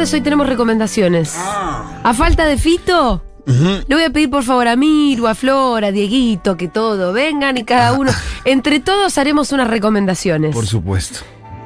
Hoy tenemos recomendaciones. Ah. A falta de Fito, le voy a pedir por favor a Miru, a Flora, a Dieguito, que todo vengan y cada uno. Entre todos haremos unas recomendaciones. Por supuesto.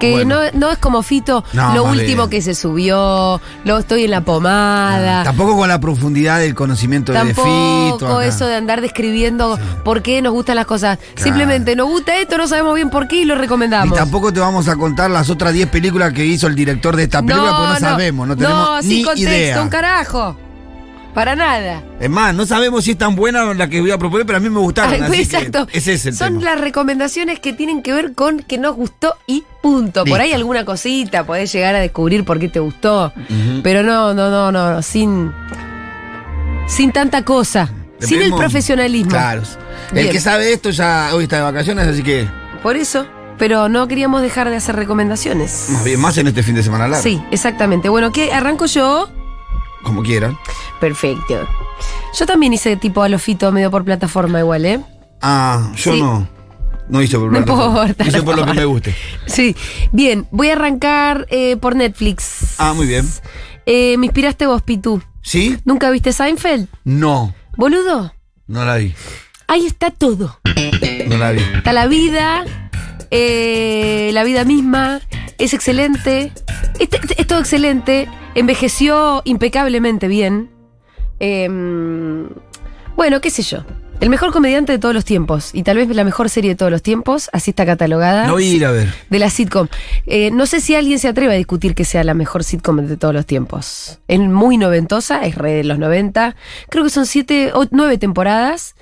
Que Bueno. no, no es como Fito, No, lo último bien. que se subió, lo estoy en la pomada. Tampoco con la profundidad del conocimiento de Tampoco Fito. acá. eso de andar describiendo por qué nos gustan las cosas. Simplemente nos gusta esto, no sabemos bien por qué y lo Y recomendamos. tampoco te vamos a contar las otras 10 películas que hizo el director de esta película, porque no sabemos, no tenemos no, ni sin contexto, idea. un carajo. Para nada. Es más, no sabemos si es tan buena la que voy a proponer, pero a mí me gustaron. Ay, exacto. ese es el Son tema. las recomendaciones que tienen que ver con que nos gustó y punto. Por ahí alguna cosita, podés llegar a descubrir por qué te gustó. Pero no, no, no, no, sin. Sin tanta cosa. Sin el profesionalismo. Claro. El que sabe esto ya hoy está de vacaciones, así que Por eso. Pero no queríamos dejar de hacer recomendaciones. más bien, más en este fin de semana largo. Sí, exactamente. Bueno, ¿qué? ¿Arranco yo? Como quieran. Perfecto. Yo también hice tipo a fito medio por plataforma igual, ¿eh? Ah, yo Sí. no. No hice por No plataforma. importa, Hice no por lo que me guste. Sí. Bien, voy a arrancar eh, por Netflix. Ah, muy bien. Eh, me inspiraste vos, Pitu. ¿Sí? ¿Nunca viste Seinfeld? No. Boludo, No la vi. ahí está todo. No la vi. Está la vida, eh, la vida misma, es excelente. Este- este- Es, todo excelente. Envejeció impecablemente bien. Em, bueno, qué sé yo. El mejor comediante de todos los tiempos. Y tal vez la mejor serie de todos los tiempos. Así está catalogada. No voy a ir a ver. de la sitcom. Eh, no sé si alguien se atreve a discutir que sea la mejor sitcom de todos los tiempos. Es muy noventosa, es re de los 90. Creo que son siete o nueve temporadas.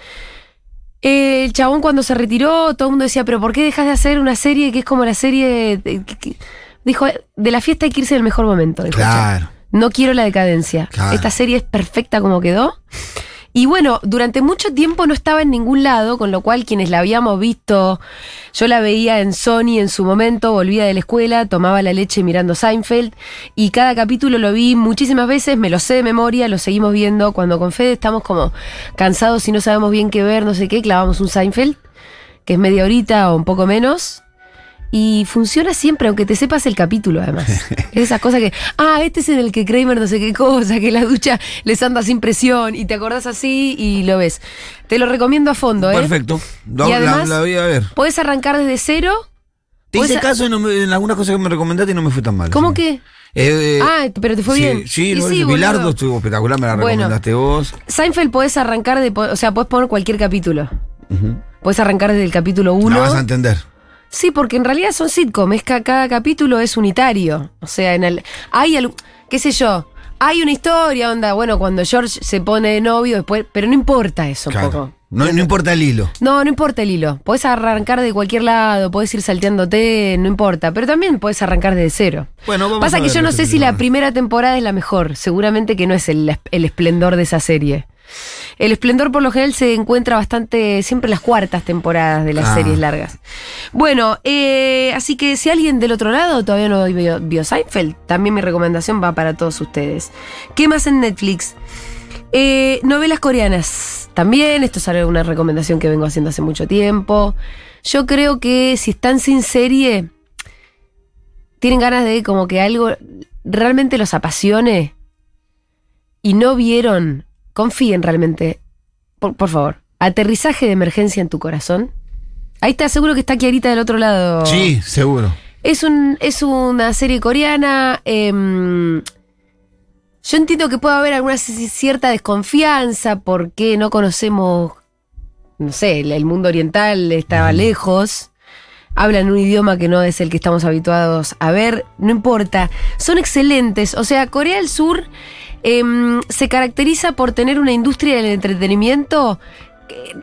El chabón cuando se retiró, todo el mundo decía, pero ¿por qué dejas de hacer una serie que es como la serie... de- que- que-?" Dijo, de la fiesta hay que irse en el mejor momento. dijo. Claro. No quiero la decadencia. Claro. Esta serie es perfecta como quedó. Y bueno, durante mucho tiempo no estaba en ningún lado, con lo cual quienes la habíamos visto, yo la veía en Sony en su momento, volvía de la escuela, tomaba la leche mirando Seinfeld y cada capítulo lo vi muchísimas veces, me lo sé de memoria, lo seguimos viendo. Cuando con Fede estamos como cansados y no sabemos bien qué ver, no sé qué, clavamos un Seinfeld, que es media horita o un poco menos. Y funciona siempre, aunque te sepas el capítulo, además. Es esa cosa que, ah, este es en el que Kramer no sé qué cosa, que la ducha les anda sin presión, y te acordás así y lo ves. Te lo recomiendo a fondo, ¿eh? Perfecto. La, Y la- además- la voy a ver. Puedes arrancar desde cero. Te hice caso en, en algunas cosas que me recomendaste y no me fue tan mal. ¿Cómo que? Eh, eh, Ah, pero te fue sí, bien. Sí, lo sí. Bilardo estuvo espectacular, me la Bueno. recomendaste vos. Seinfeld podés arrancar de, o sea, podés poner cualquier capítulo. Ujú. Podés arrancar desde el capítulo La 1. vas a entender. Sí, porque en realidad son sitcom, es que cada capítulo es unitario. O sea, en el. Hay algo. qué sé yo. Hay una historia, onda, bueno, cuando George se pone de novio después. Pero no importa eso un Claro. poco. No, no importa el hilo. No, no importa el hilo. Podés arrancar de cualquier lado, podés ir salteándote, no importa. Pero también podés arrancar desde cero. Bueno, vamos Pasa a que yo no sé si de la primera temporada es la mejor. Seguramente que no es el, el esplendor de esa serie. El esplendor por lo general se encuentra bastante siempre en las cuartas temporadas de las Ah. series largas. Bueno, eh, así que si alguien del otro lado todavía no vio, vio Seinfeld, también mi recomendación va para todos ustedes. ¿Qué más en Netflix? Eh, novelas coreanas. También, esto es una recomendación que vengo haciendo hace mucho tiempo. Yo creo que si están sin serie, tienen ganas de como que algo realmente los apasione y no vieron, confíen realmente, por, por favor, aterrizaje de emergencia en tu corazón. Ahí está, seguro que está Kiarita del otro lado. Sí, seguro. Es, un, es una serie coreana. em, yo entiendo que puede haber alguna cierta desconfianza porque no conocemos, no sé, el, el mundo oriental estaba lejos. Hablan un idioma que no es el que estamos habituados a ver. No importa. Son excelentes. O sea, Corea del Sur em, se caracteriza por tener una industria del entretenimiento que-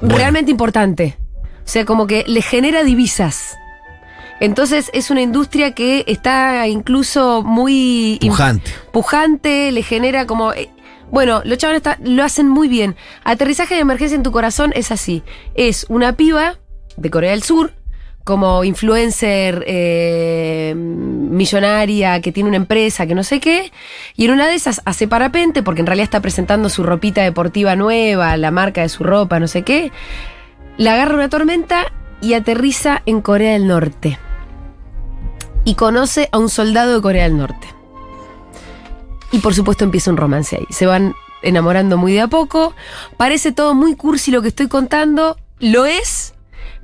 Bueno. realmente importante. O sea, como que le genera divisas. Entonces es una industria que está incluso muy Pujante. pujante, le genera como... eh, bueno, los chavales está- lo hacen muy bien. Aterrizaje de emergencia en tu corazón es así. Es una piba de Corea del Sur, como influencer eh, millonaria que tiene una empresa que no sé qué, y en una de esas hace parapente, porque en realidad está presentando su ropita deportiva nueva, la marca de su ropa, no sé qué, la agarra una tormenta y aterriza en Corea del Norte. Y conoce a un soldado de Corea del Norte. Y por supuesto empieza un romance ahí. Se van enamorando muy de a poco. Parece todo muy cursi lo que estoy contando. Lo es,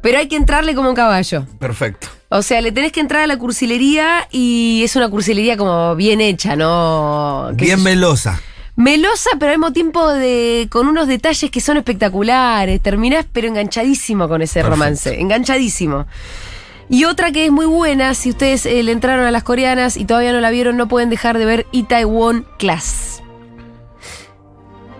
pero hay que entrarle como un caballo. Perfecto. O sea, le tenés que entrar a la cursilería y es una cursilería como bien hecha, ¿no? ¿Qué Bien melosa. Melosa, pero al mismo tiempo de, con unos detalles que son espectaculares. Terminás, pero enganchadísimo con ese Perfecto. romance. Enganchadísimo. Y otra que es muy buena, si ustedes eh, le entraron a las coreanas y todavía no la vieron, no pueden dejar de ver Itaewon Class.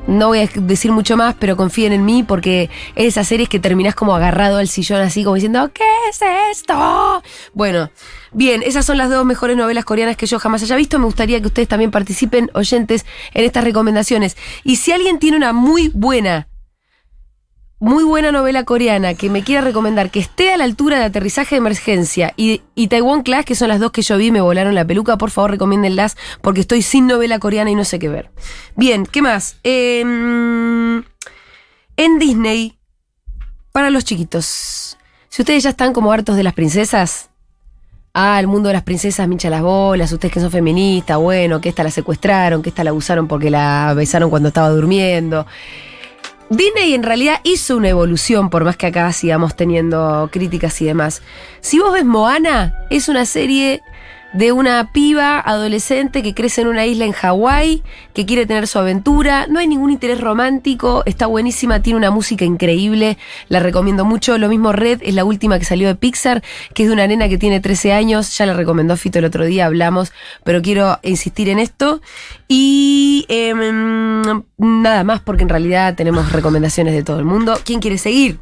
No voy a decir mucho más, pero confíen en mí porque es esas series que terminás como agarrado al sillón así como diciendo, ¿qué es esto? Bueno, bien, esas son las dos mejores novelas coreanas que yo jamás haya visto. Me gustaría que ustedes también participen, oyentes, en estas recomendaciones. Y si alguien tiene una muy buena, muy buena novela coreana que me quiera recomendar, que esté a la altura de aterrizaje de emergencia y, y Taiwan Class, que son las dos que yo vi me volaron la peluca, por favor recomiéndenlas porque estoy sin novela coreana y no sé qué ver. Bien, ¿qué más? Em, en Disney, para los chiquitos, si ustedes ya están como hartos de las princesas, ah, el mundo de las princesas mincha las bolas, ustedes que son feministas, bueno, que esta la secuestraron, que esta la abusaron porque la besaron cuando estaba durmiendo. Disney en realidad hizo una evolución, por más que acá sigamos teniendo críticas y demás. Si vos ves Moana, es una serie de una piba adolescente que crece en una isla en Hawái, que quiere tener su aventura. No hay ningún interés romántico, está buenísima, tiene una música increíble, la recomiendo mucho. Lo mismo Red es la última que salió de Pixar, que es de una nena que tiene 13 años, ya la recomendó Fito el otro día, hablamos, pero quiero insistir en esto. Y em, nada más, porque en realidad tenemos recomendaciones de todo el mundo. ¿Quién quiere seguir?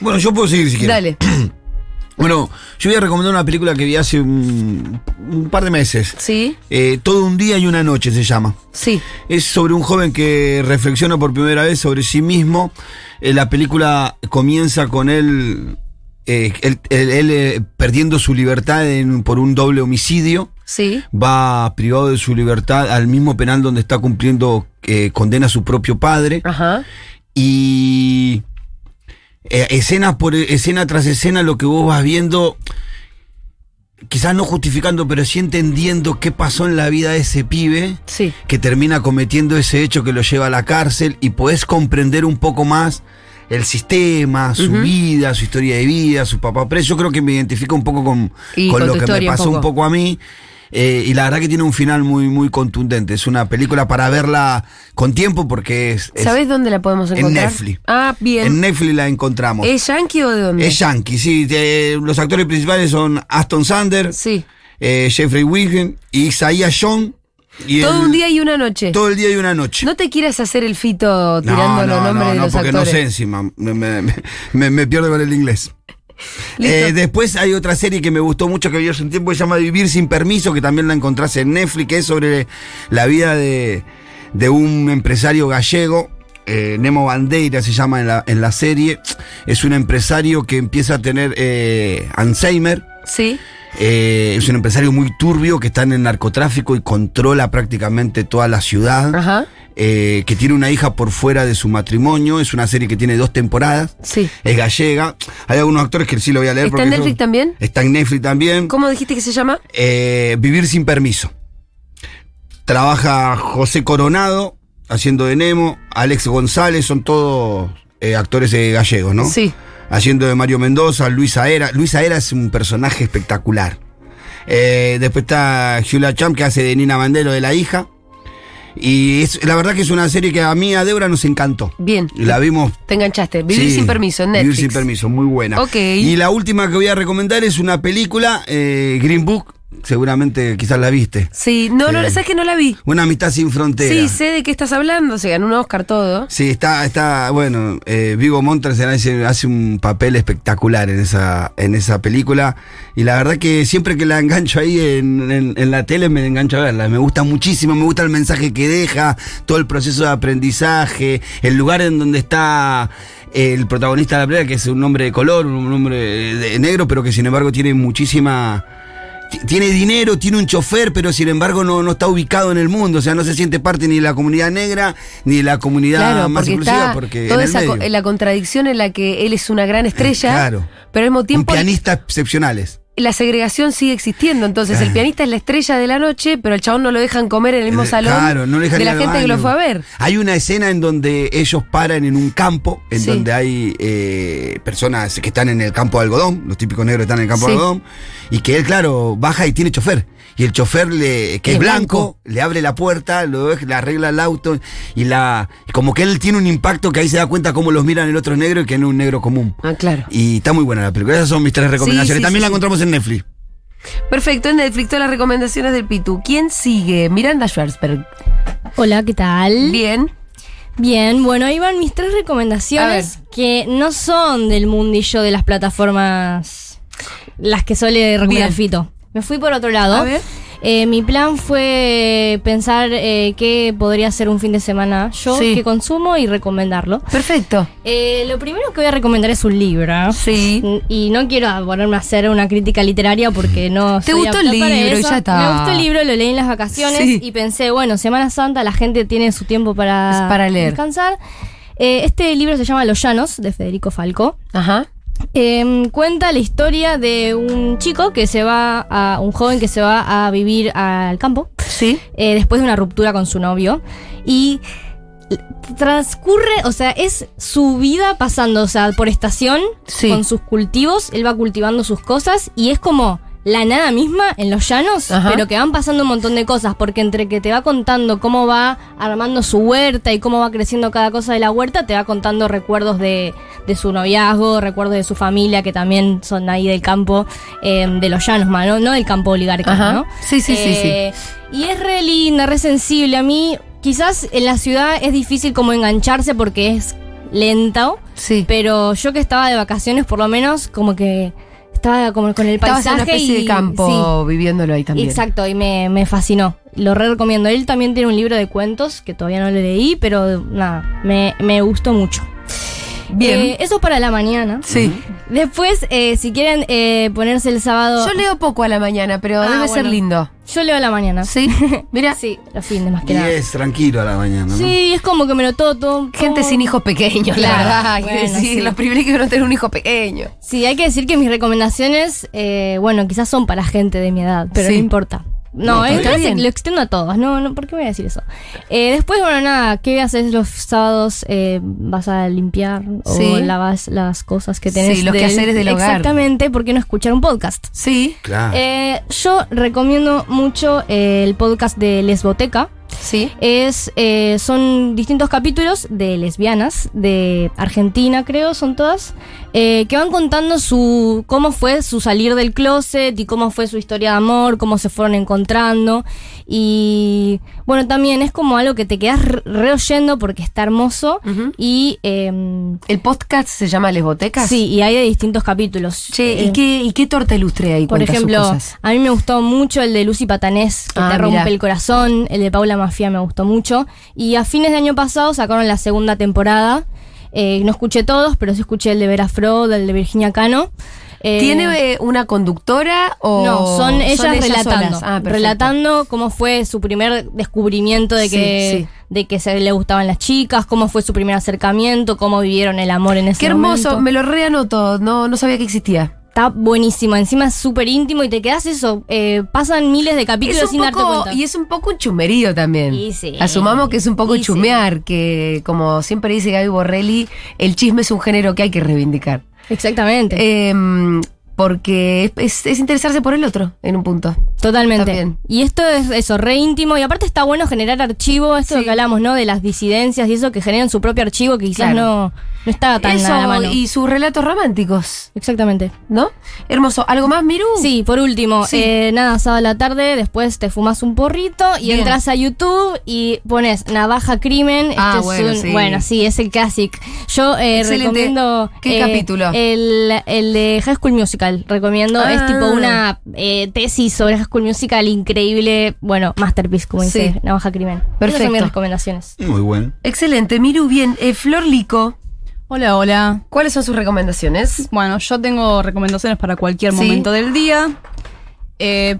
Bueno, yo puedo seguir si quieres. Dale. Bueno, yo voy a recomendar una película que vi hace un, un par de meses. ¿Sí? Eh, Todo un día y una noche se llama. Sí. Es sobre un joven que reflexiona por primera vez sobre sí mismo. Eh, la película comienza con él, eh, él, él- él, eh, perdiendo su libertad en- por un doble homicidio. Sí. Va privado de su libertad al mismo penal donde está cumpliendo condena a su propio padre. Ajá. Y eh, escena por escena tras escena lo que vos vas viendo, quizás no justificando, pero sí entendiendo qué pasó en la vida de ese pibe Sí. que termina cometiendo ese hecho que lo lleva a la cárcel y podés comprender un poco más el sistema, su vida, su historia de vida, su papá preso. Yo creo que me identifico un poco con, con con lo que me un pasó un poco. poco a mí. Eh, y la verdad que tiene un final muy, muy contundente. Es una película para verla con tiempo porque es, es- ¿Sabés dónde la podemos en encontrar? Netflix. Ah, bien. en Netflix la encontramos. ¿Es yankee o de dónde? Es yankee, sí. de- los actores principales son Aston Sanders, Sí. eh, Jeffrey Wiggin y Isaiah John. Y Todo el- un día y una noche. Todo el día y una noche. No te quieras hacer el fito tirando los nombres no, de no, los porque actores. no sé encima. Me, me- me- me- me pierdo con el inglés. Eh, después hay otra serie que me gustó mucho que vi hace un tiempo que se llama Vivir sin permiso, que también la encontrás en Netflix, que es sobre la vida de, de un empresario gallego. eh, Nemo Bandeira se llama en la, en la serie. Es un empresario que empieza a tener eh, Alzheimer. Sí. Eh, es un empresario muy turbio que está en el narcotráfico y controla prácticamente toda la ciudad. Ajá. Eh, que tiene una hija por fuera de su matrimonio. Es una serie que tiene dos temporadas. Sí. Es gallega. Hay algunos actores que sí lo voy a leer. ¿Está en Netflix son- también? Está en Netflix también. ¿Cómo dijiste que se llama? Eh, Vivir sin permiso. Trabaja José Coronado haciendo de Nemo. Alex González, son todos eh, actores gallegos, ¿no? Sí. Haciendo de Mario Mendoza, Luis Aera. Luis Aera es un personaje espectacular. Eh, después está Julia Champ, que hace de Nina Mandelo, de la hija. Y es, la verdad que es una serie que a mí, a Débora, nos encantó. Bien. La vimos Te enganchaste. Vivir Sí, sin permiso en Netflix. Vivir sin permiso, muy buena. Ok. Y la última que voy a recomendar es una película, eh, Green Book, seguramente quizás la viste. Sí. No, no, Sí. ¿sabes que no la vi? Una amistad sin frontera. Sí, sé de qué estás hablando. Se ganó un Oscar todo. Sí, está, está, bueno, eh, Vigo Montes hace, hace un papel espectacular en esa, en esa película. Y la verdad que siempre que la engancho ahí en, en- en la tele me engancho a verla. Me gusta muchísimo, me gusta el mensaje que deja, todo el proceso de aprendizaje, el lugar en donde está el protagonista de la película, que es un hombre de color, un hombre de negro, pero que sin embargo tiene muchísima tiene dinero, tiene un chofer, pero sin embargo no, no está ubicado en el mundo, o sea, no se siente parte ni de la comunidad negra ni de la comunidad Claro, más porque inclusiva, está porque toda en esa co- la contradicción en la que él es una gran estrella, Claro. pero al mismo un tiempo pianista excepcionales. La segregación sigue existiendo. Entonces, el pianista es la estrella de la noche, pero el chabón no lo dejan comer en el mismo salón claro, no de la gente que lo fue a ver. Hay una escena en donde ellos paran en un campo, en Sí. donde hay eh, personas que están en el campo de algodón, los típicos negros están en el campo Sí. de algodón, y que él, claro, baja y tiene chofer. Y el chofer, le, que Es es blanco, blanco. le abre la puerta, lo le arregla el auto, y la y como que él tiene un impacto que ahí se da cuenta cómo los miran el otro negro y que no es un negro común. Ah, claro. Y está muy buena la película. Esas son mis tres recomendaciones. sí, También sí, la sí. encontramos en Netflix. Perfecto, en Netflix todas las recomendaciones del Pitu. ¿Quién sigue? Miranda Schwarzberg. Hola, ¿qué tal? Bien. Bien, bueno, ahí van mis tres recomendaciones que no son del mundillo de las plataformas, las que suele recomendar Bien. Fito. Me fui por otro lado. A ver. Eh, mi plan fue pensar eh, qué podría ser un fin de semana yo, Sí. que consumo y recomendarlo. Perfecto. Eh, lo primero que voy a recomendar es un libro. Sí. Y no quiero ponerme a hacer una crítica literaria porque no ¿Te gustó el libro ya está? Me gustó el libro, lo leí en las vacaciones Sí. y pensé, bueno, Semana Santa la gente tiene su tiempo para, Para leer. descansar. Eh, este libro se llama Los Llanos, de Federico Falco. Ajá. Eh, cuenta la historia de un chico que se va a. un joven que se va a vivir al campo Sí. eh, después de una ruptura con su novio. Y transcurre, o sea, es su vida pasando, o sea, por estación, Sí. con sus cultivos, él va cultivando sus cosas y es como la nada misma en los llanos, Ajá. pero que van pasando un montón de cosas, porque entre que te va contando cómo va armando su huerta y cómo va creciendo cada cosa de la huerta, te va contando recuerdos de, de su noviazgo, recuerdos de su familia, que también son ahí del campo, eh, de los llanos, ma, ¿no? del campo Ajá. ¿no? Sí, sí, sí, sí. Eh, Y es re linda, re sensible. A mí, quizás en la ciudad es difícil como engancharse porque es lento, Sí. pero yo que estaba de vacaciones, por lo menos, como que estaba como con el Estabas en paisaje una especie y de campo viviéndolo ahí también. exacto, y me, me fascinó. Lo re recomiendo. Él también tiene un libro de cuentos que todavía no lo leí, pero nada, me, me gustó mucho. Bien. Eh, eso para la mañana. sí. Después, eh, si quieren eh, ponerse el sábado. Yo leo poco a la mañana, pero Ah, debe ser bueno. lindo. Yo leo a la mañana. Sí. Mira. Sí, los fines más que nada. es tranquilo a la mañana, ¿no? Sí, es como que me lo todo, todo- Gente sin hijos pequeños, la Claro, verdad. hay que bueno, decir, sí. los privilegios de no tener un hijo pequeño. Sí, hay que decir que mis recomendaciones, eh, bueno, quizás son para gente de mi edad, pero Sí. no importa. No, No, lo extiendo a todos. No, no, ¿por qué voy a decir eso? Eh, después, bueno, nada, ¿qué haces los sábados? Eh, ¿Vas a limpiar Sí. o lavas las cosas que tenés? Sí, los quehaceres del hogar. Exactamente, ¿por qué no escuchar un podcast? Sí. Claro. Eh, yo recomiendo mucho el podcast de Lesboteca. Sí. Es, eh, son distintos capítulos de lesbianas de Argentina, creo, son todas, eh, que van contando su cómo fue su salir del closet y cómo fue su historia de amor, cómo se fueron encontrando. Y bueno, también es como algo que te quedas re- reoyendo porque está hermoso. Y em, ¿El podcast se llama Les Botecas? sí, y hay de distintos capítulos. Che, Eh, ¿y, qué, ¿y qué torta ilustre ahí? por ejemplo, cosas. a mí me gustó mucho el de Lucy Patanés, que Ah, te rompe mirá. el corazón. El de Paula Me gustó mucho. Y a fines de año pasado sacaron la segunda temporada. Eh, no escuché todos, pero sí escuché el de Vera Frod, el de Virginia Cano. Eh, ¿Tiene eh, una conductora o.? no, son ellas, relatando. solas? Ah, perfecto. relatando cómo fue su primer descubrimiento de que, sí. de que se le gustaban las chicas, cómo fue su primer acercamiento, cómo vivieron el amor en ese Qué hermoso, momento. me lo reanoto. No, no sabía que existía. Está buenísimo, encima es súper íntimo y te quedas eso. eh, pasan miles de capítulos sin darte cuenta. y es un poco un chumerío también. Y sí. Asumamos que es un poco sí. chumear, que como siempre dice Gaby Borrelli, el chisme es un género que hay que reivindicar. Exactamente. Em, porque es, es- es interesarse por el otro, en un punto. Totalmente. también. Y esto es eso, re íntimo. Y aparte está bueno generar archivo, esto Sí. que hablamos, ¿no? De las disidencias y eso, que generan su propio archivo que quizás Claro. no, no está tan a la Eso, mano. y sus relatos románticos, Exactamente. ¿no? Hermoso. ¿Algo más, Miru? Sí, por último, Sí. eh, nada, sábado a la tarde, después te fumas un porrito y Bien. entras a YouTube y pones Navaja Crimen. Ah, Este es bueno, un- sí. bueno, sí, es el classic. Yo eh, recomiendo. ¿Qué eh, capítulo? El, el de High School Musical. Recomiendo. Es Ah. tipo una eh, tesis sobre High School Musical increíble. Bueno, masterpiece, como dice Sí. Navaja Crimen. Esas Perfecto. son mis recomendaciones. Muy bueno. Excelente, Miru, bien. Eh, Flor Lico, Hola, hola. ¿cuáles son sus recomendaciones? Bueno, yo tengo recomendaciones para cualquier Sí. momento del día. Eh,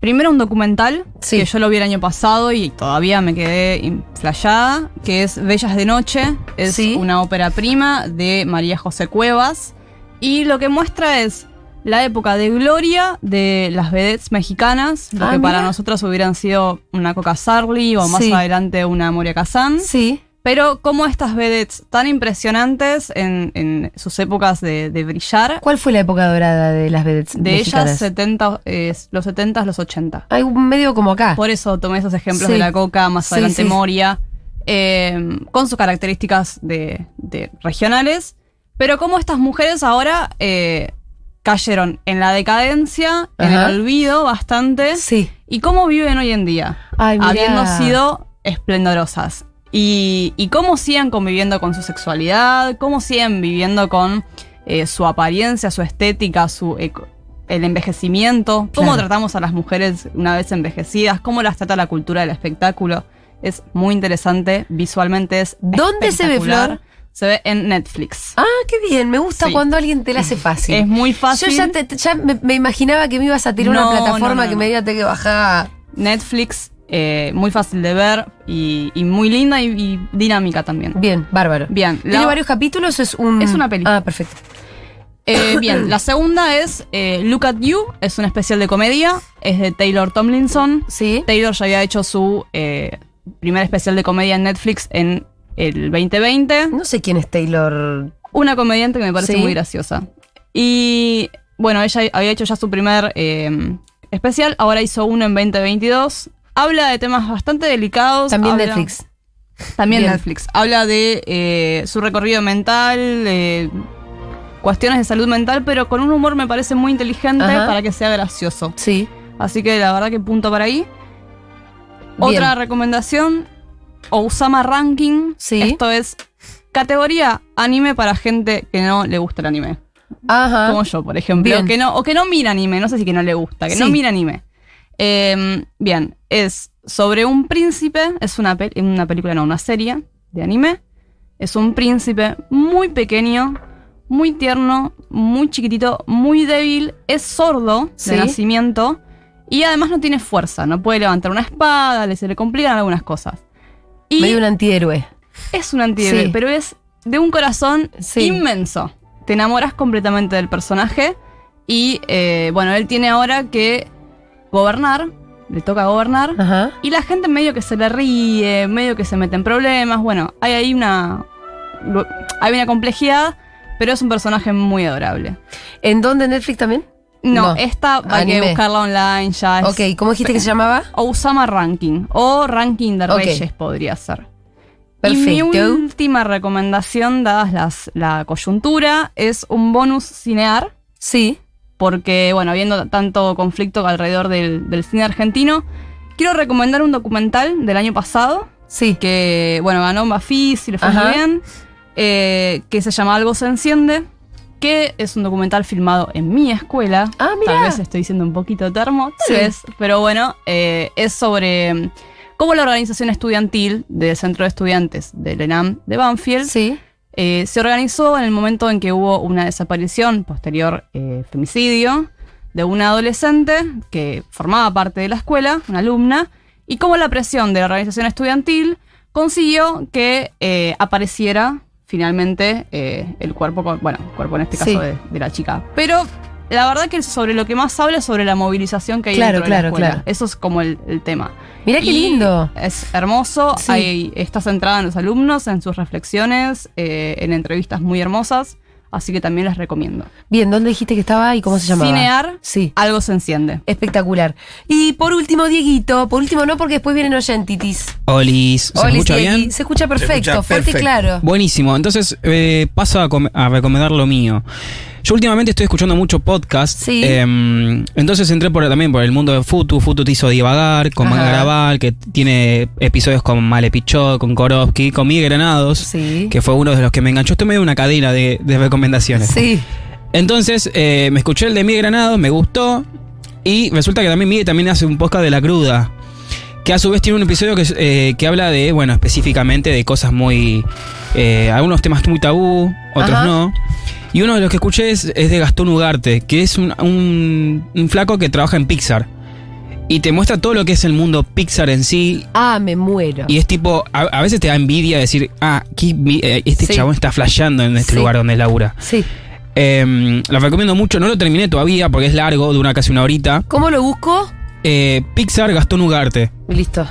primero un documental Sí. que yo lo vi el año pasado y todavía me quedé flayada, que es Bellas de Noche. Es Sí. una ópera prima de María José Cuevas. Y lo que muestra es la época de gloria de las vedettes mexicanas, lo Ah, que para nosotros hubieran sido una Coca Sarli o más Sí. adelante una Moria Kazan. Sí. Pero como estas vedettes tan impresionantes en, en sus épocas de, de brillar, ¿Cuál fue la época dorada de las vedettes de mexicanas? ellas 70, eh, los 70, los 80. Hay un medio como acá. Por eso tomé esos ejemplos Sí. de la Coca, más Sí, adelante sí. Moria, eh, con sus características de, de regionales. Pero como estas mujeres ahora eh, cayeron en la decadencia, en el olvido bastante, Sí. y cómo viven hoy en día, Ay, habiendo sido esplendorosas. Y, y cómo siguen conviviendo con su sexualidad, cómo siguen viviendo con eh, su apariencia, su estética, su eco- el envejecimiento, cómo Claro. tratamos a las mujeres una vez envejecidas, cómo las trata la cultura del espectáculo. Es muy interesante, visualmente es ¿Dónde se ve. Flor? Se ve en Netflix. Ah, qué bien. Me gusta Sí. cuando alguien te la hace fácil. Es muy fácil. Yo ya, te- ya me, me imaginaba que me ibas a tirar No, una plataforma no, no, que me diga te que bajar. Netflix, eh, muy fácil de ver y, y muy linda y, y dinámica también. Bien, bárbaro. Bien, ¿Tiene la- varios capítulos es un...? Es una peli. Ah, perfecto. Eh, bien, la segunda es eh, Look at You, es un especial de comedia, es de Taylor Tomlinson. Sí. Taylor ya había hecho su primer especial de comedia en Netflix en el 2020. No sé quién es Taylor. Una comediante que me parece Sí. muy graciosa. Y bueno, ella había hecho ya su primer especial, ahora hizo uno en 2022. Habla de temas bastante delicados. También habla- Netflix. También Bien. Netflix. Habla de eh, su recorrido mental, eh, cuestiones de salud mental, pero con un humor me parece muy inteligente Ajá. para que sea gracioso. Sí. Así que la verdad que punto para ahí. Bien. Otra recomendación, Osama Ranking. Sí. Esto es categoría anime para gente que no le gusta el anime. Ajá. Como yo, por ejemplo. Bien. Que no, o que no mira anime, no sé si que no le gusta, que no mira anime. Eh, bien, es sobre un príncipe, es una, pe- una película, no, una serie de anime. Es un príncipe muy pequeño, muy tierno, muy chiquitito, muy débil, es sordo Sí. de nacimiento y además no tiene fuerza, no puede levantar una espada, le, se le complican algunas cosas. Y Medio un antihéroe. es un antihéroe, Sí. pero es de un corazón Sí. inmenso. Te enamoras completamente del personaje. Y eh, bueno, él tiene ahora que gobernar. Le toca gobernar. Ajá. Y la gente medio que se le ríe, medio que se mete en problemas. Bueno, hay ahí una. Hay una complejidad, pero es un personaje muy adorable. ¿En dónde? ¿Netflix también? No, No. esta hay que buscarla online ya. es- Ok, ¿cómo dijiste que se llamaba? Osama Ranking. O Ranking de. Reyes podría ser. Perfecto. Y mi última recomendación, dadas las, la coyuntura, es un bonus cinear. Sí. Porque, bueno, habiendo tanto conflicto alrededor del, del cine argentino, quiero recomendar un documental del año pasado Sí. que, bueno, ganó un Bafis y le fue muy bien, eh, que se llama Algo se enciende, que es un documental filmado en mi escuela. Ah, mira. Tal vez estoy diciendo un poquito termo, tal Sí. vez, pero bueno, eh, es sobre mm, cómo la organización estudiantil del Centro de Estudiantes del ENAM de Banfield Sí. Eh, se organizó en el momento en que hubo una desaparición, posterior eh, femicidio, de una adolescente que formaba parte de la escuela, una alumna, y cómo la presión de la organización estudiantil consiguió que eh, apareciera finalmente el cuerpo, con- bueno, cuerpo en este caso Sí. de, de la chica. Pero la verdad que sobre lo que más habla es sobre la movilización que hay Claro, dentro de claro, la escuela. claro. Eso es como el, el tema. Mirá qué Y lindo. Es hermoso, Sí. hay, está centrada en los alumnos, en sus reflexiones, eh, en entrevistas muy hermosas, así que también les recomiendo. Bien, ¿dónde dijiste que estaba y cómo se llamaba? Cinear, Sí. algo se enciende. Espectacular. Y por último, Dieguito, por último no, porque después vienen oyentitis. Olis, ¿se Olis, escucha Diegui. bien? Se escucha perfecto, escucha fuerte y perfecto. claro. Buenísimo, entonces eh, paso a recomendar lo mío. Yo últimamente estoy escuchando mucho podcast. Sí. em, entonces entré por, también por el mundo de Futu. Futu te hizo divagar con Ajá. Que tiene episodios con Male Pichot, con Korowski, con Miguel Granados, Sí. que fue uno de los que me enganchó. Estoy medio una cadena de, de recomendaciones. Sí. Entonces eh, me escuché el de Miguel Granados, me gustó. Y resulta que también Miguel también hace un podcast de la cruda. Que a su vez tiene un episodio que, eh, que habla de, bueno, específicamente de cosas muy. eh, algunos temas muy tabú, otros Ajá. no. Y uno de los que escuché es, es de Gastón Ugarte, que es un, un- un flaco que trabaja en Pixar. Y te muestra todo lo que es el mundo Pixar en sí. Ah, me muero. Y es tipo, a, a veces te da envidia decir, ah, eh, este Sí. chabón está flasheando en este Sí. lugar donde labura. Sí. Eh, la recomiendo mucho, no lo terminé todavía porque es largo, dura casi una horita. ¿Cómo lo busco? Eh, Pixar Gastón Ugarte. Listo.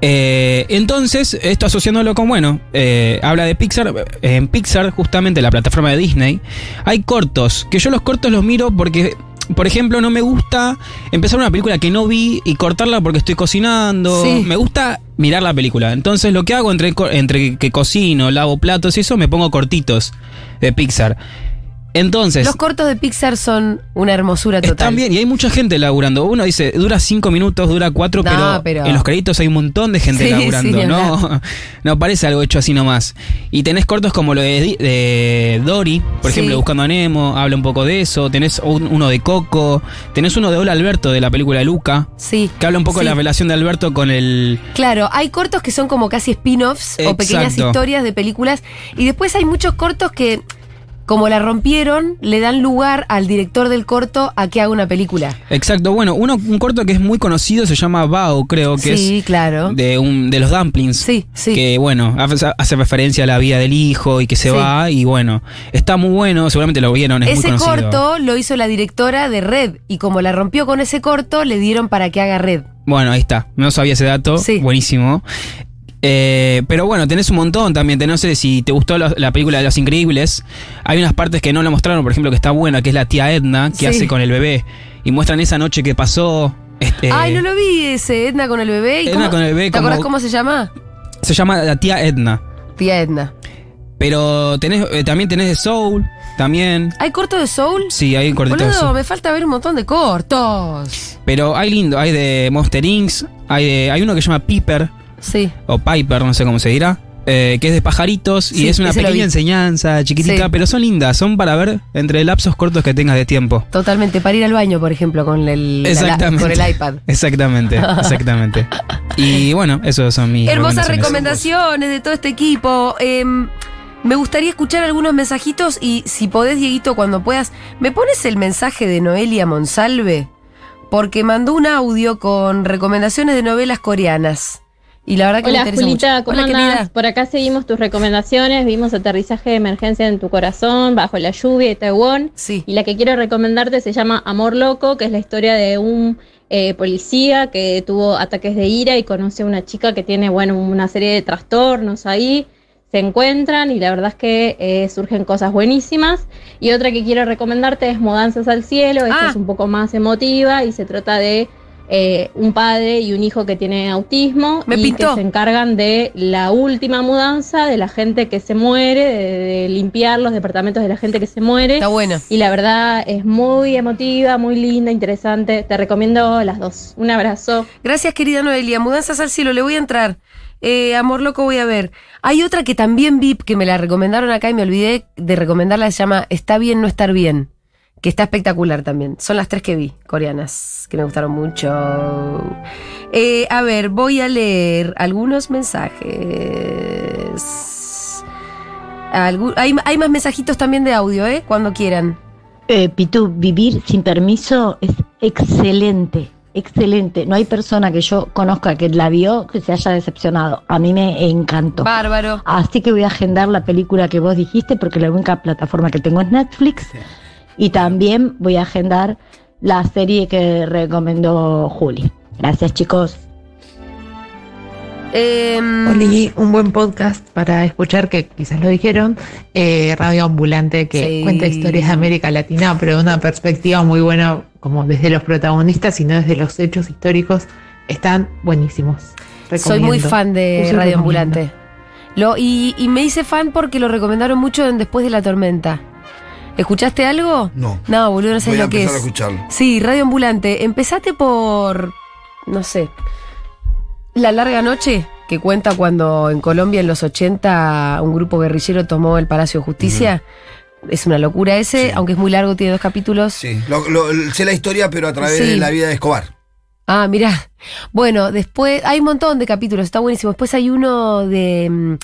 Eh, entonces, esto asociándolo con, bueno, eh, habla de Pixar. En Pixar, justamente la plataforma de Disney, hay cortos, que yo los cortos los miro porque, por ejemplo, no me gusta empezar una película que no vi y cortarla porque estoy cocinando. Sí. Me gusta mirar la película. Entonces, lo que hago entre, entre que cocino, lavo platos y eso, me pongo cortitos de Pixar. Entonces, Los cortos de Pixar son una hermosura total. están bien y hay mucha gente laburando. Uno dice, dura cinco minutos, dura cuatro, No, pero, pero- en los créditos hay un montón de gente Sí, laburando. sí, no, no parece algo hecho así nomás. Y tenés cortos como lo de, de Dory, por Sí. ejemplo, Buscando a Nemo, habla un poco de eso. Tenés un- uno de Coco, tenés uno de Hola Alberto de la película Luca, Sí. que habla un poco de la relación de Alberto con el... Claro, hay cortos que son como casi spin-offs o pequeñas historias de películas. Y después hay muchos cortos que, como la rompieron, le dan lugar al director del corto a que haga una película. Exacto, bueno, uno, un corto que es muy conocido se llama Bao, creo que es... sí, claro. de, un, de los dumplings. Sí, sí. Que bueno, hace, hace referencia a la vida del hijo y que se Sí. va. Y bueno, está muy bueno, seguramente lo vieron, es ese muy conocido. corto lo hizo la directora de Red. Y como la rompió con ese corto, le dieron para que haga Red. Bueno, ahí está. No sabía ese dato. Sí. Buenísimo. Eh, pero bueno, tenés un montón también. Tenés, no sé si te gustó la, la película de Los Increíbles. Hay unas partes que no la mostraron, por ejemplo, que está buena, que es la tía Edna, que Sí. hace con el bebé. Y muestran esa noche que pasó. este, Ay, no lo vi ese, Edna con el bebé. ¿Y Edna cómo- con el bebé ¿Te acordás cómo se llama? Se llama la tía Edna. Tía Edna. Pero tenés, eh, también tenés de Soul. También. ¿Hay corto de Soul? Sí, hay un cortito de Boludo, Soul. me falta ver un montón de cortos. Pero hay lindo, hay de Monster Inc. Hay, de- hay uno que se llama Piper, Sí. o Piper, no sé cómo se dirá, eh, que es de pajaritos Sí, y es una pequeña enseñanza chiquitita, Sí. pero son lindas, son para ver entre lapsos cortos que tengas de tiempo. Totalmente, para ir al baño, por ejemplo, con el, la- con el iPad. Exactamente, exactamente. Y bueno, esos son mis Hermosas recomendaciones. recomendaciones de todo este equipo. Em, me gustaría escuchar algunos mensajitos y si podés, Dieguito, cuando puedas, ¿me pones el mensaje de Noelia Monsalve? Porque mandó un audio con recomendaciones de novelas coreanas. Y la verdad que me Hola interesa Julita, mucho. ¿cómo Hola, andás? Por acá seguimos tus recomendaciones, vimos aterrizaje de emergencia en tu corazón, bajo la lluvia de Taiwán. Sí. Y la que quiero recomendarte se llama Amor Loco, que es la historia de un eh, policía que tuvo ataques de ira y conoce a una chica que tiene, bueno, una serie de trastornos ahí. Se encuentran y la verdad es que eh, surgen cosas buenísimas. Y otra que quiero recomendarte es Mudanzas al Cielo. Esta Ah. es un poco más emotiva y se trata de eh, un padre y un hijo que tiene autismo Me y pintó. que se encargan de la última mudanza de la gente que se muere, de, de limpiar los departamentos de la gente que se muere. Está buena. Y la verdad es muy emotiva, muy linda, interesante. Te recomiendo las dos. Un abrazo. Gracias, querida Noelia. Mudanzas al cielo, le voy a entrar. Eh, Amor loco voy a ver. Hay otra que también vi, que me la recomendaron acá y me olvidé de recomendarla, se llama Está bien no estar bien, que está espectacular también. Son las tres que vi, coreanas, que me gustaron mucho. Eh, a ver, voy a leer algunos mensajes. Algu- hay, hay más mensajitos también de audio, ¿eh? Cuando quieran. Eh, Pitu, vivir sin permiso es excelente, excelente. No hay persona que yo conozca que la vio que se haya decepcionado. A mí me encantó. Bárbaro. Así que voy a agendar la película que vos dijiste porque la única plataforma que tengo es Netflix. Y también voy a agendar la serie que recomendó Juli. Gracias chicos. Em, Oli, un buen podcast para escuchar, que quizás lo dijeron, eh, Radio Ambulante, que Sí. cuenta historias de América Latina, pero de una perspectiva muy buena, como desde los protagonistas y no desde los hechos históricos. Están buenísimos. Soy muy fan de Radio recomiendo. Ambulante. Lo, y, y me hice fan porque lo recomendaron mucho en Después de la Tormenta. ¿Escuchaste algo? No. No, boludo, no Voy sabes a lo que empezar a es. escucharlo. Sí, Radio Ambulante. Empezate por. No sé. La larga noche, que cuenta cuando en Colombia en los 80 un grupo guerrillero tomó el Palacio de Justicia. Es una locura ese, aunque es muy largo, tiene dos capítulos. Sí, lo- lo- sé la historia, pero a través Sí. de la vida de Escobar. Ah, mirá. Bueno, después hay un montón de capítulos, está buenísimo. Después hay uno de, mm,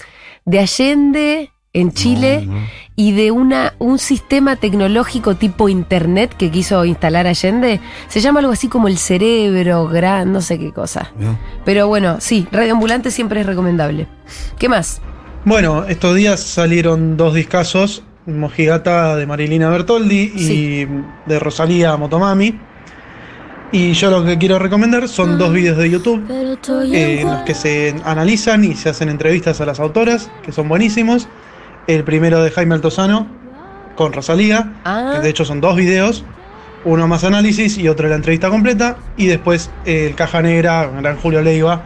de Allende en Chile No, no. y de una, un sistema tecnológico tipo internet que quiso instalar Allende. Se llama algo así como el cerebro, gran, no sé qué cosa. No. Pero bueno, sí, Radio Ambulante siempre es recomendable. ¿Qué más? Bueno, estos días salieron dos discazos. Mojigata de Marilina Bertoldi y de Rosalía Motomami. Y yo lo que quiero recomendar son dos vídeos de YouTube eh, en los que se analizan y se hacen entrevistas a las autoras, que son buenísimos. El primero de Jaime Altozano con Rosalía, Ah. que de hecho son dos videos, uno más análisis y otro la entrevista completa, y después el Caja Negra, Gran Julio Leiva,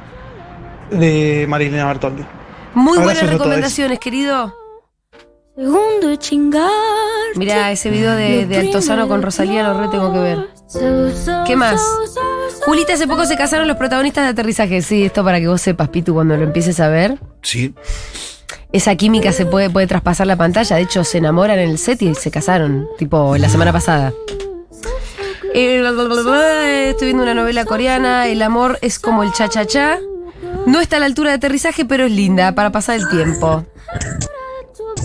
de Marilina Bertoldi. Muy Abrazos buenas recomendaciones, querido. Segundo chingar. Mira, ese video de, de Altozano con Rosalía lo re tengo que ver. ¿Qué más? Julita, hace poco se casaron los protagonistas de aterrizaje. Sí, esto para que vos sepas, Pitu, cuando lo empieces a ver. Sí. Esa química se puede, puede traspasar la pantalla. De hecho, se enamoran en el set y se casaron, tipo la semana pasada. Eh, bla, bla, bla, bla, Estoy viendo una novela coreana. El amor es como el cha-cha-cha. No está a la altura de aterrizaje, pero es linda para pasar el tiempo.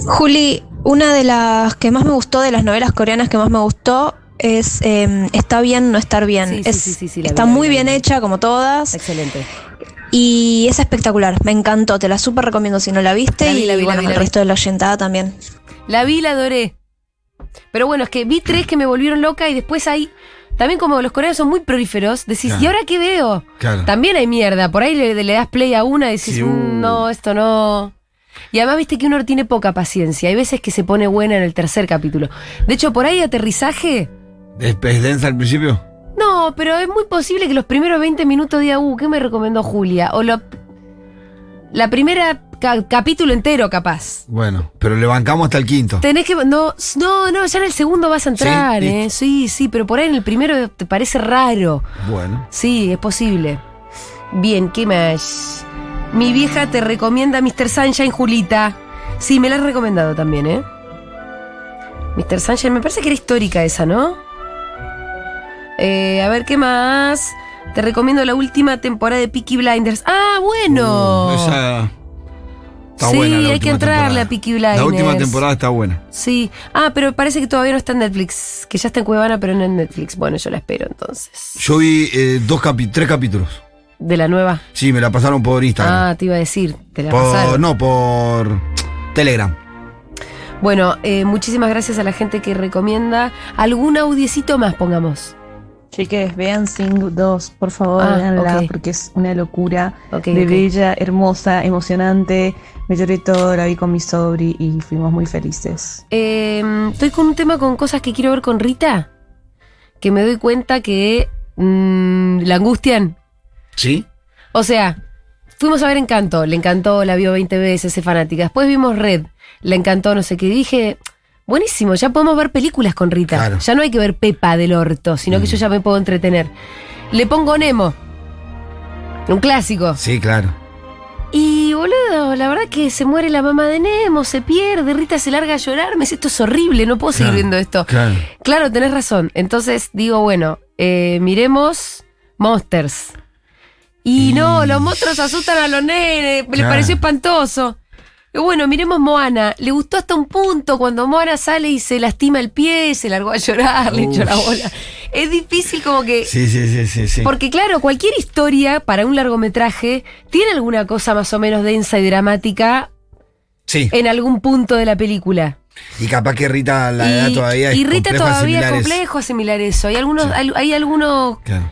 Juli, una de las que más me gustó, de las novelas coreanas que más me gustó, es eh, Está bien no estar bien. Sí, Es- sí, sí, está vi, muy vi, bien vi. hecha, como todas, Excelente. Y es espectacular. Me encantó, te la súper recomiendo si no la viste. La vi, y la vi, la bueno, vi, la el vi. resto de la oyentada también. La vi, la adoré. Pero bueno, es que vi tres que me volvieron loca y después hay. También como los coreanos son muy prolíferos, decís, Claro. ¿y ahora qué veo? Claro. También hay mierda. Por ahí le, le das play a una y decís, Sí, "Mm, uh. no, esto no. Y además viste que uno tiene poca paciencia. Hay veces que se pone buena en el tercer capítulo. De hecho, por ahí aterrizaje. ¿Es, es densa al principio? No, pero es muy posible que los primeros 20 minutos diga, uh, ¿qué me recomendó Julia? O lo, la primera ca- capítulo entero, capaz. Bueno, pero le bancamos hasta el quinto. Tenés que. No, no, no, ya en el segundo vas a entrar, Sí, ¿eh? Sí, sí, pero por ahí en el primero te parece raro. Bueno. Sí, es posible. Bien, ¿qué más? Mi vieja te recomienda Mr. Sunshine, Julita. Sí, me la has recomendado también, ¿eh? Mr. Sunshine, me parece que era histórica esa, ¿no? Eh, a ver, ¿qué más? Te recomiendo la última temporada de Peaky Blinders. Ah, bueno. Uh, esa está Sí, buena. la hay que entrarle a Peaky La última Blinders. temporada está buena. Sí. Ah, pero parece que todavía no está en Netflix. Que ya está en Cuevana, pero no en Netflix. Bueno, yo la espero entonces. Yo vi eh, dos capi tres capítulos. De la nueva. Sí, me la pasaron por Instagram. Ah, te iba a decir. Te la por, pasaron. no, por Telegram. Bueno, eh, muchísimas gracias a la gente que recomienda. ¿Algún audiecito más, pongamos? Chiques, vean Sing 2, por favor, Ah, véanla, ok. porque es una locura Ok, de bella, hermosa, emocionante. Me lloré todo, la vi con mi sobri y fuimos muy felices. Eh, estoy con un tema con cosas que quiero ver con Rita. Que me doy cuenta que mm, la angustian. ¿Sí? O sea, fuimos a ver Encanto, le encantó, la vio 20 veces, es fanática. Después vimos Red, le encantó, no sé qué. Dije, buenísimo, ya podemos ver películas con Rita. Claro. Ya no hay que ver Pepa del orto, sino que Mm. yo ya me puedo entretener. Le pongo Nemo, un clásico. Sí, claro. Y boludo, la verdad que se muere la mamá de Nemo, se pierde, Rita se larga a llorar. Me dice, esto es horrible, no puedo seguir viendo esto. Claro. Claro, tenés razón. Entonces digo, bueno, eh, miremos Monsters. Y no, los monstruos asustan a los nenes, le Claro. pareció espantoso. Bueno, miremos Moana. Le gustó hasta un punto cuando Moana sale y se lastima el pie, se largó a llorar, le echó la bola. Es difícil como que... Sí, sí, sí, sí. sí. Porque claro, cualquier historia para un largometraje tiene alguna cosa más o menos densa y dramática Sí. en algún punto de la película. Y capaz que Rita la edad todavía y Rita todavía es complejo asimilar eso. Hay algunos, hay, hay algunos Claro.